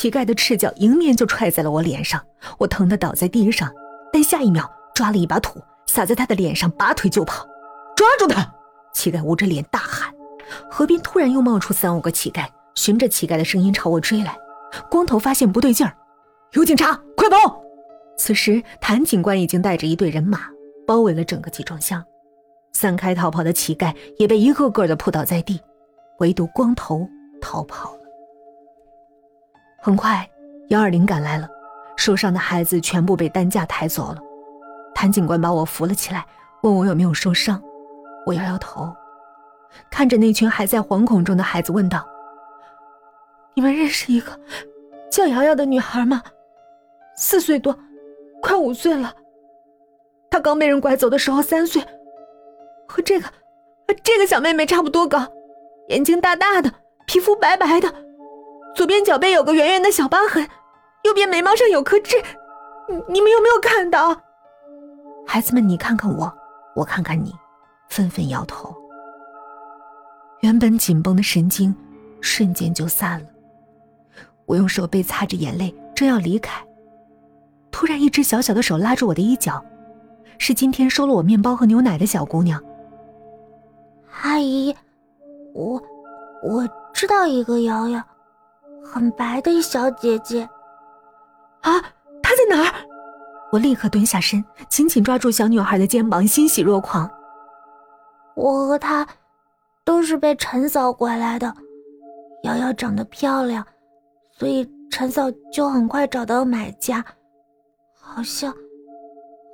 乞丐的赤脚迎面就踹在了我脸上，我疼得倒在地上，但下一秒抓了一把土撒在他的脸上，拔腿就跑。抓住他！乞丐捂着脸大喊。河边突然又冒出三五个乞丐，循着乞丐的声音朝我追来。光头发现不对劲儿，有警察，快跑！此时谭警官已经带着一队人马包围了整个集装箱，散开逃跑的乞丐也被一个个的扑倒在地，唯独光头逃跑了。很快，幺二零赶来了，受伤的孩子全部被担架抬走了。谭警官把我扶了起来，问我有没有受伤，我摇摇头。看着那群还在惶恐中的孩子，问道：“你们认识一个叫瑶瑶的女孩吗？四岁多，快五岁了。她刚被人拐走的时候三岁，和这个和这个小妹妹差不多高，眼睛大大的，皮肤白白的，左边脚背有个圆圆的小疤痕，右边眉毛上有颗痣。你们有没有看到？”孩子们，你看看我，我看看你，纷纷摇头。原本紧绷的神经，瞬间就散了。我用手背擦着眼泪，正要离开，突然一只小小的手拉住我的衣角，是今天收了我面包和牛奶的小姑娘。阿姨，我我知道一个瑶瑶，很白的一小姐姐。啊，她在哪儿？我立刻蹲下身，紧紧抓住小女孩的肩膀，欣喜若狂。我和她。都是被陈嫂拐来的，瑶瑶长得漂亮，所以陈嫂就很快找到买家，好像，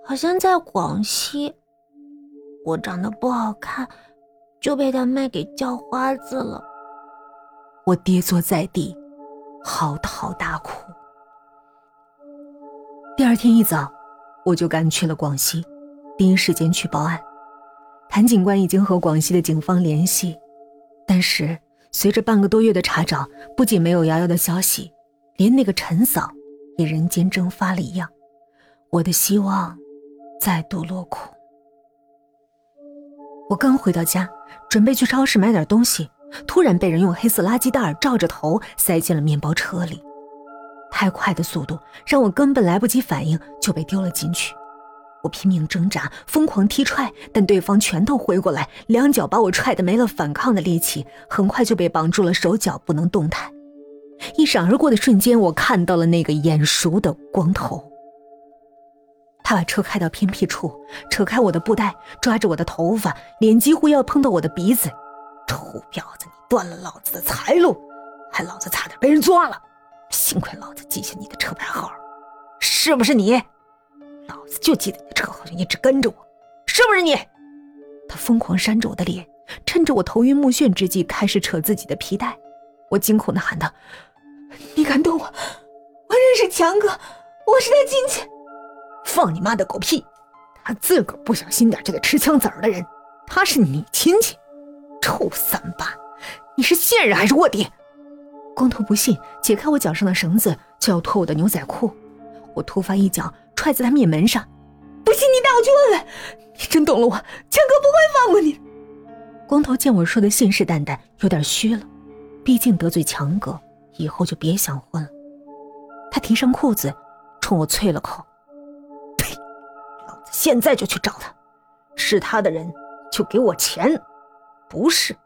好像在广西。我长得不好看，就被她卖给叫花子了。我跌坐在地，嚎啕大哭。第二天一早，我就赶去了广西，第一时间去报案。谭警官已经和广西的警方联系，但是随着半个多月的查找，不仅没有瑶瑶的消息，连那个陈嫂也人间蒸发了一样，我的希望再度落空。我刚回到家，准备去超市买点东西，突然被人用黑色垃圾袋罩着头塞进了面包车里，太快的速度让我根本来不及反应，就被丢了进去。我拼命挣扎，疯狂踢踹，但对方拳头挥过来，两脚把我踹得没了反抗的力气，很快就被绑住了手脚，不能动弹。一闪而过的瞬间，我看到了那个眼熟的光头。他把车开到偏僻处，扯开我的布袋，抓着我的头发，脸几乎要碰到我的鼻子。臭婊子，你断了老子的财路，害老子差点被人抓了。幸亏老子记下你的车牌号，是不是你？老子就记得你的车好像一直跟着我，是不是你？他疯狂扇着我的脸，趁着我头晕目眩之际，开始扯自己的皮带。我惊恐的喊道：“你敢动我？我认识强哥，我是他亲戚。”放你妈的狗屁！他自个儿不小心点就得吃枪子儿的人，他是你亲戚？臭三八！你是线人还是卧底？光头不信，解开我脚上的绳子，就要脱我的牛仔裤。我突发一脚。踹在他面门上，不信你带我去问问。你真动了我，强哥不会放过你。光头见我说的信誓旦旦，有点虚了，毕竟得罪强哥，以后就别想混了。他提上裤子，冲我啐了口：“呸！老子现在就去找他，是他的人就给我钱，不是，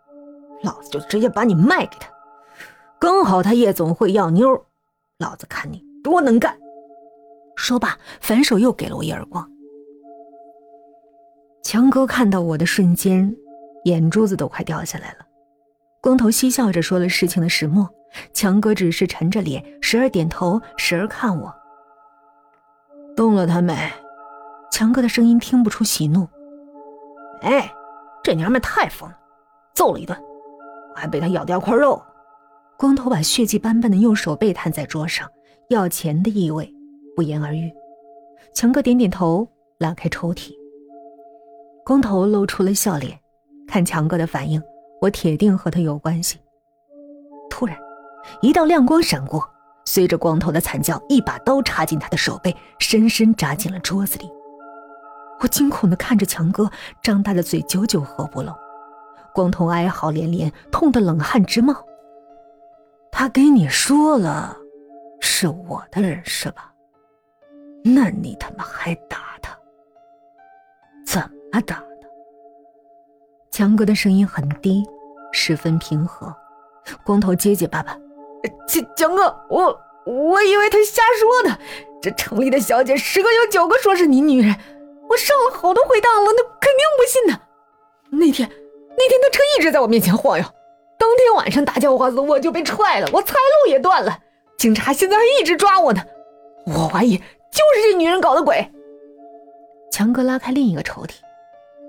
老子就直接把你卖给他。刚好他夜总会要妞，老子看你多能干。”说罢，反手又给了我一耳光。强哥看到我的瞬间，眼珠子都快掉下来了。光头嬉笑着说了事情的始末，强哥只是沉着脸，时而点头，时而看我。动了他没？强哥的声音听不出喜怒。哎，这娘们太疯了，揍了一顿，我还被他咬掉块肉。光头把血迹斑斑的右手背摊在桌上，要钱的意味。不言而喻，强哥点点头，拉开抽屉。光头露出了笑脸，看强哥的反应，我铁定和他有关系。突然，一道亮光闪过，随着光头的惨叫，一把刀插进他的手背，深深扎进了桌子里。我惊恐地看着强哥，张大的嘴久久合不拢。光头哀嚎连连，痛得冷汗直冒。他给你说了。是我的人是吧？那你他妈还打他？怎么打的？强哥的声音很低，十分平和。光头结结巴巴：“强强哥，我我以为他瞎说呢。这城里的小姐十个有九个说是你女人，我上了好多回当了，那肯定不信的。那天那天他车一直在我面前晃悠，当天晚上大叫花子我就被踹了，我财路也断了。警察现在还一直抓我呢，我怀疑就是这女人搞的鬼。”强哥拉开另一个抽屉，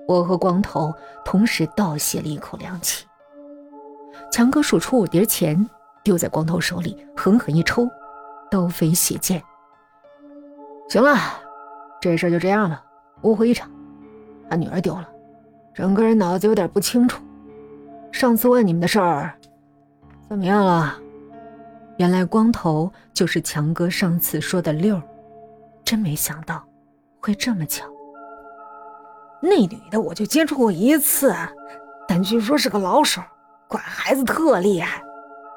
我和光头同时倒吸了一口凉气。强哥数出五叠钱，丢在光头手里，狠狠一抽，刀飞血溅。行了，这事就这样了，误会一场。把女儿丢了，整个人脑子有点不清楚。上次问你们的事儿，怎么样了？原来光头就是强哥上次说的六，真没想到会这么巧。那女的我就接触过一次，但据说是个老手。管孩子特厉害，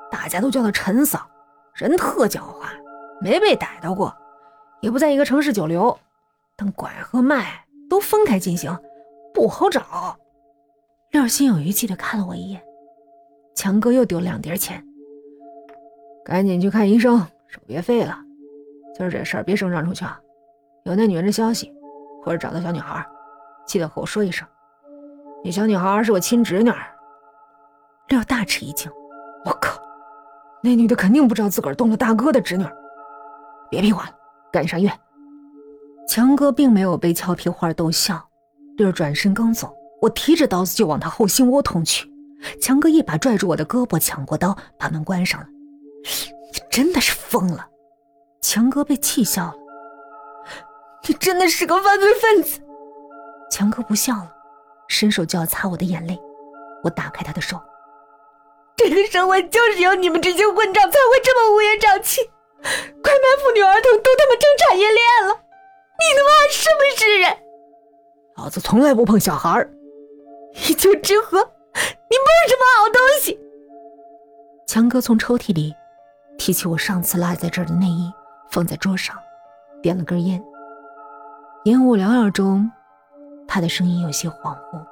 大家都叫她陈嫂，人特狡猾，没被逮到过，也不在一个城市久留，但拐和卖都分开进行，不好找。六心有余悸的看了我一眼，强哥又丢两叠钱，赶紧去看医生，手别废了。今儿这事儿别声张出去啊，有那女人的消息，或者找到小女孩，记得和我说一声。那小女孩是我亲侄女。廖大吃一惊：“我靠，那女的肯定不知道自个儿动了大哥的侄女。别屁话了，赶紧上医院。”强哥并没有被俏皮话逗笑，六转身刚走，我提着刀子就往他后心窝捅去。强哥一把拽住我的胳膊，抢过刀，把门关上了。你真的是疯了！强哥被气笑了。你真的是个犯罪分子！强哥不笑了，伸手就要擦我的眼泪。我打开他的手。这个社会就是有你们这些混账才会这么乌烟瘴气，快把妇女儿童都他妈成产业链了！你他妈是不是人？老子从来不碰小孩儿，一丘之貉，你不是什么好东西！强哥从抽屉里提起我上次落在这儿的内衣，放在桌上，点了根烟。烟雾缭绕中，他的声音有些恍惚。